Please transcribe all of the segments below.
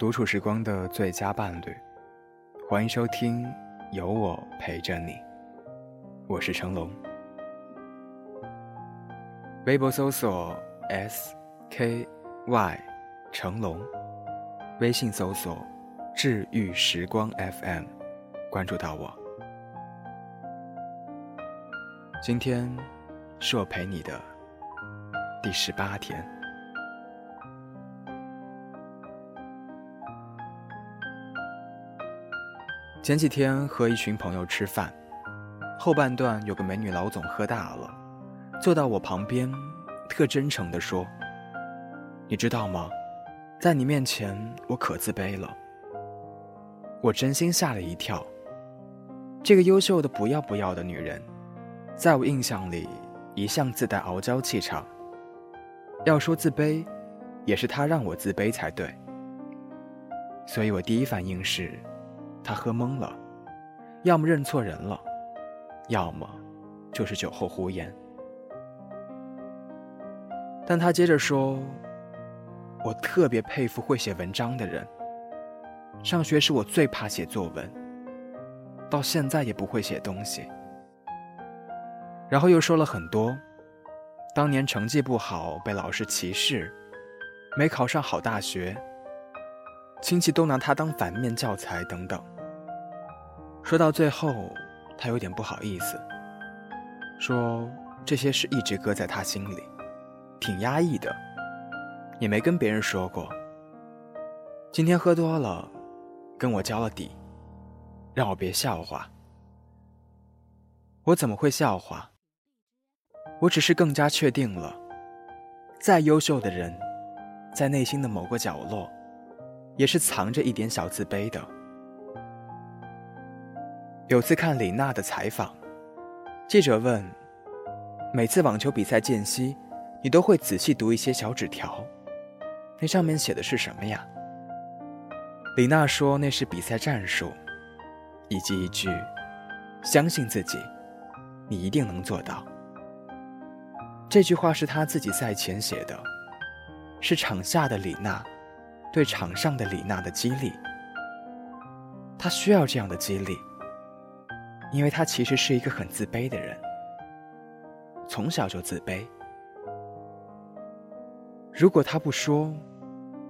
独处时光的最佳伴侣，欢迎收听《有我陪着你》，我是成龙。微博搜索 S K Y 成龙，微信搜索治愈时光 FM，关注到我。今天是我陪你的第十八天。前几天和一群朋友吃饭，后半段有个美女老总喝大了，坐到我旁边，特真诚地说：“你知道吗？在你面前我可自卑了。”我真心吓了一跳。这个优秀的不要不要的女人，在我印象里一向自带傲娇气场。要说自卑，也是她让我自卑才对。所以我第一反应是。他喝懵了，要么认错人了，要么就是酒后胡言。但他接着说：“我特别佩服会写文章的人。上学时我最怕写作文，到现在也不会写东西。”然后又说了很多，当年成绩不好被老师歧视，没考上好大学。亲戚都拿他当反面教材，等等。说到最后，他有点不好意思，说这些事一直搁在他心里，挺压抑的，也没跟别人说过。今天喝多了，跟我交了底，让我别笑话。我怎么会笑话？我只是更加确定了，再优秀的人，在内心的某个角落。也是藏着一点小自卑的。有次看李娜的采访，记者问：“每次网球比赛间隙，你都会仔细读一些小纸条，那上面写的是什么呀？”李娜说：“那是比赛战术，以及一句‘相信自己，你一定能做到’。”这句话是她自己赛前写的，是场下的李娜。对场上的李娜的激励，她需要这样的激励，因为她其实是一个很自卑的人，从小就自卑。如果她不说，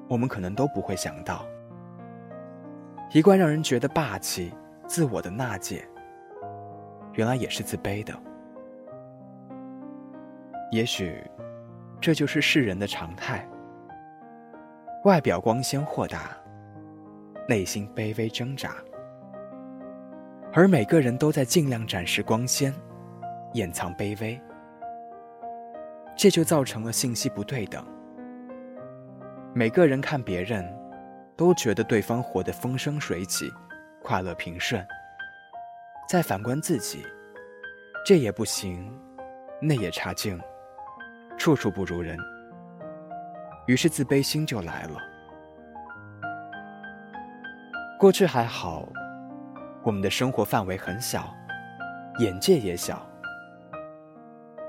我们可能都不会想到，一贯让人觉得霸气、自我的娜姐，原来也是自卑的。也许，这就是世人的常态。外表光鲜豁达，内心卑微挣扎，而每个人都在尽量展示光鲜，掩藏卑微，这就造成了信息不对等。每个人看别人，都觉得对方活得风生水起，快乐平顺，再反观自己，这也不行，那也差劲，处处不如人。于是自卑心就来了。过去还好，我们的生活范围很小，眼界也小。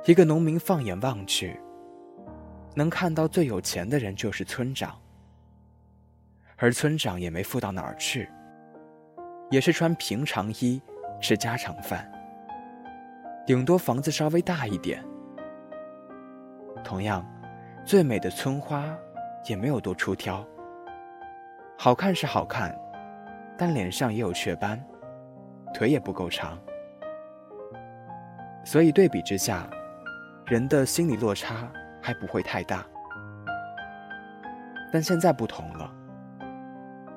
一个农民放眼望去，能看到最有钱的人就是村长，而村长也没富到哪儿去，也是穿平常衣，吃家常饭，顶多房子稍微大一点。同样。最美的村花，也没有多出挑。好看是好看，但脸上也有雀斑，腿也不够长。所以对比之下，人的心理落差还不会太大。但现在不同了，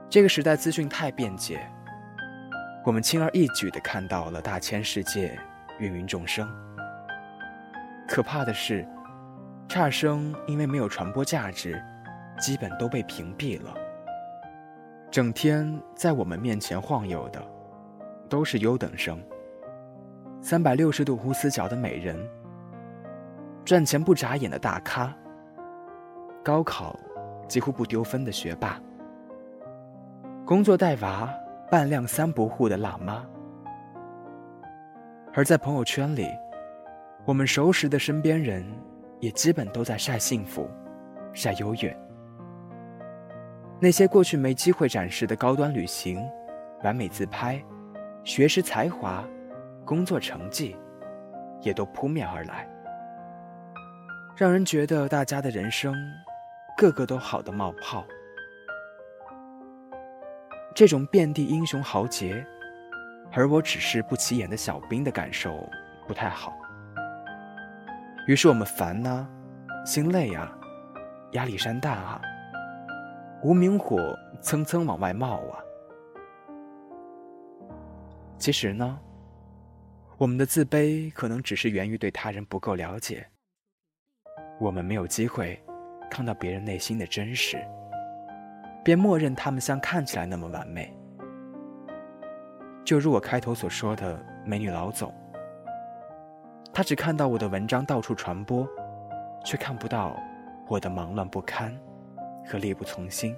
这个时代资讯太便捷，我们轻而易举地看到了大千世界，芸芸众生。可怕的是。差生因为没有传播价值，基本都被屏蔽了。整天在我们面前晃悠的，都是优等生。三百六十度无死角的美人，赚钱不眨眼的大咖，高考几乎不丢分的学霸，工作带娃半辆三不户的辣妈。而在朋友圈里，我们熟识的身边人。也基本都在晒幸福，晒优越。那些过去没机会展示的高端旅行、完美自拍、学识才华、工作成绩，也都扑面而来，让人觉得大家的人生个个都好的冒泡。这种遍地英雄豪杰，而我只是不起眼的小兵的感受不太好。于是我们烦呐，心累啊，压力山大啊。无名火蹭蹭往外冒啊！其实呢，我们的自卑可能只是源于对他人不够了解。我们没有机会看到别人内心的真实，便默认他们像看起来那么完美。就如我开头所说的美女老总，他只看到我的文章到处传播，却看不到我的忙乱不堪。和力不从心，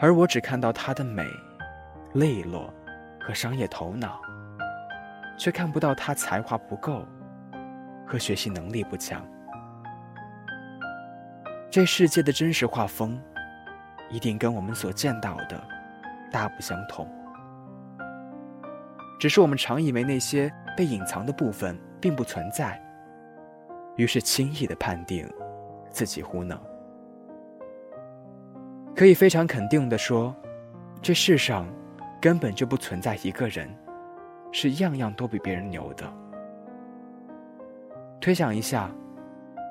而我只看到他的美、利落和商业头脑，却看不到他才华不够和学习能力不强。这世界的真实画风，一定跟我们所见到的大不相同。只是我们常以为那些被隐藏的部分并不存在，于是轻易的判定自己糊弄。可以非常肯定的说，这世上根本就不存在一个人是样样都比别人牛的。推想一下，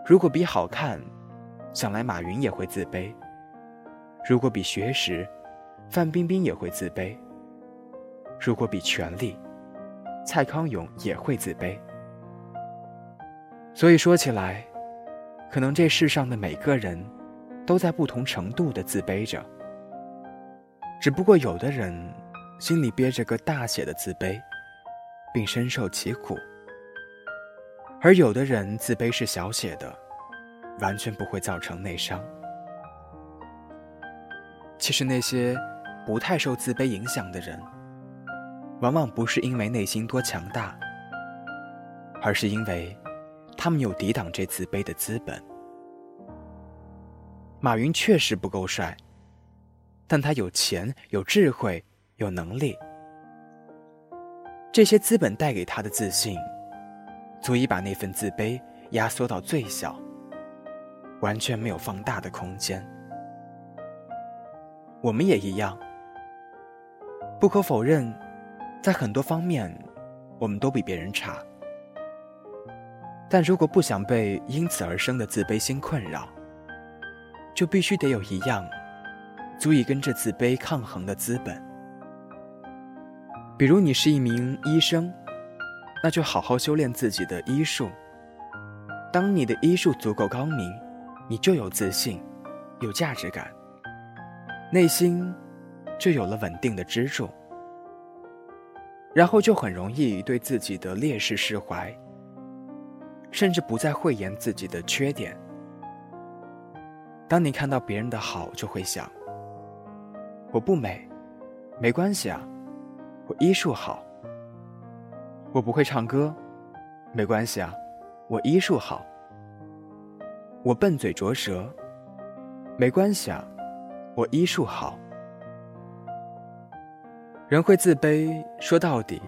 如果比好看，想来马云也会自卑；如果比学识，范冰冰也会自卑；如果比权力，蔡康永也会自卑。所以说起来，可能这世上的每个人。都在不同程度的自卑着，只不过有的人心里憋着个大写的自卑，并深受其苦；而有的人自卑是小写的，完全不会造成内伤。其实那些不太受自卑影响的人，往往不是因为内心多强大，而是因为他们有抵挡这自卑的资本。马云确实不够帅，但他有钱、有智慧、有能力，这些资本带给他的自信，足以把那份自卑压缩到最小，完全没有放大的空间。我们也一样，不可否认，在很多方面，我们都比别人差。但如果不想被因此而生的自卑心困扰，就必须得有一样，足以跟这自卑抗衡的资本。比如你是一名医生，那就好好修炼自己的医术。当你的医术足够高明，你就有自信，有价值感，内心就有了稳定的支柱，然后就很容易对自己的劣势释怀，甚至不再讳言自己的缺点。当你看到别人的好，就会想：我不美，没关系啊，我医术好；我不会唱歌，没关系啊，我医术好；我笨嘴拙舌，没关系啊，我医术好。人会自卑，说到底，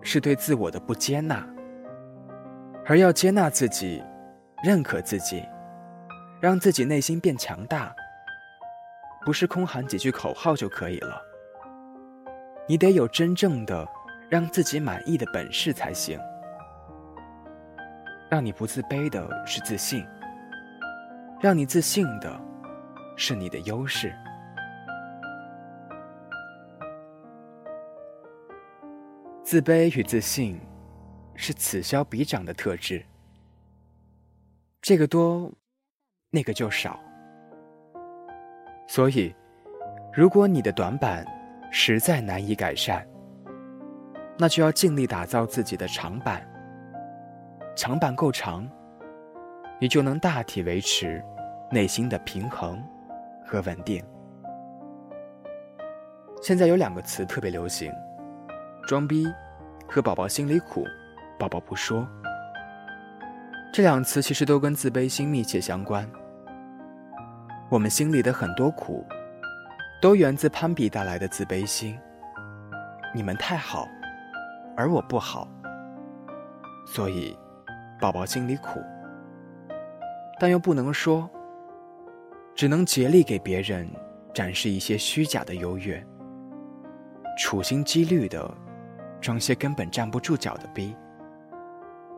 是对自我的不接纳，而要接纳自己，认可自己。让自己内心变强大，不是空喊几句口号就可以了。你得有真正的让自己满意的本事才行。让你不自卑的是自信，让你自信的是你的优势。自卑与自信是此消彼长的特质。这个多。那个就少，所以，如果你的短板实在难以改善，那就要尽力打造自己的长板。长板够长，你就能大体维持内心的平衡和稳定。现在有两个词特别流行：装逼和宝宝心里苦，宝宝不说。这两词其实都跟自卑心密切相关。我们心里的很多苦，都源自攀比带来的自卑心。你们太好，而我不好，所以宝宝心里苦，但又不能说，只能竭力给别人展示一些虚假的优越，处心积虑的装些根本站不住脚的逼，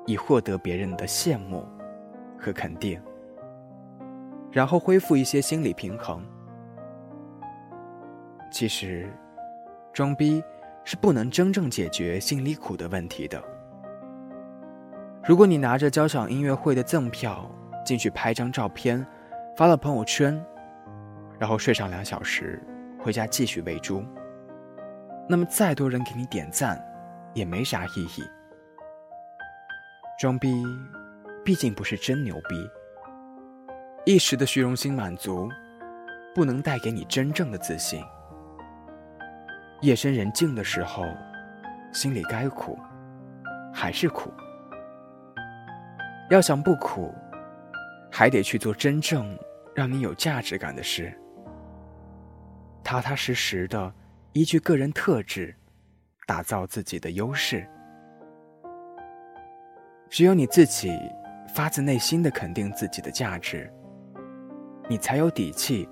以获得别人的羡慕和肯定。然后恢复一些心理平衡。其实，装逼是不能真正解决心里苦的问题的。如果你拿着交响音乐会的赠票进去拍张照片，发了朋友圈，然后睡上两小时，回家继续喂猪，那么再多人给你点赞，也没啥意义。装逼，毕竟不是真牛逼。一时的虚荣心满足，不能带给你真正的自信。夜深人静的时候，心里该苦，还是苦。要想不苦，还得去做真正让你有价值感的事。踏踏实实的依据个人特质，打造自己的优势。只有你自己发自内心的肯定自己的价值。你才有底气，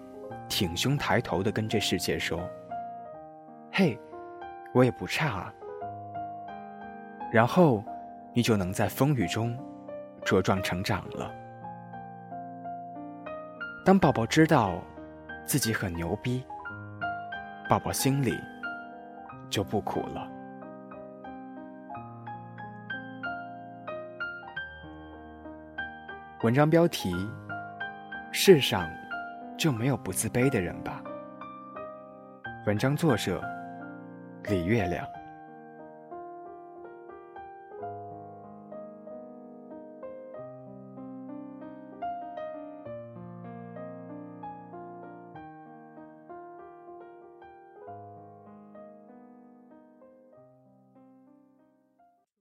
挺胸抬头的跟这世界说：“嘿，我也不差啊。”然后，你就能在风雨中茁壮成长了。当宝宝知道自己很牛逼，宝宝心里就不苦了。文章标题。世上就没有不自卑的人吧？文章作者：李月亮。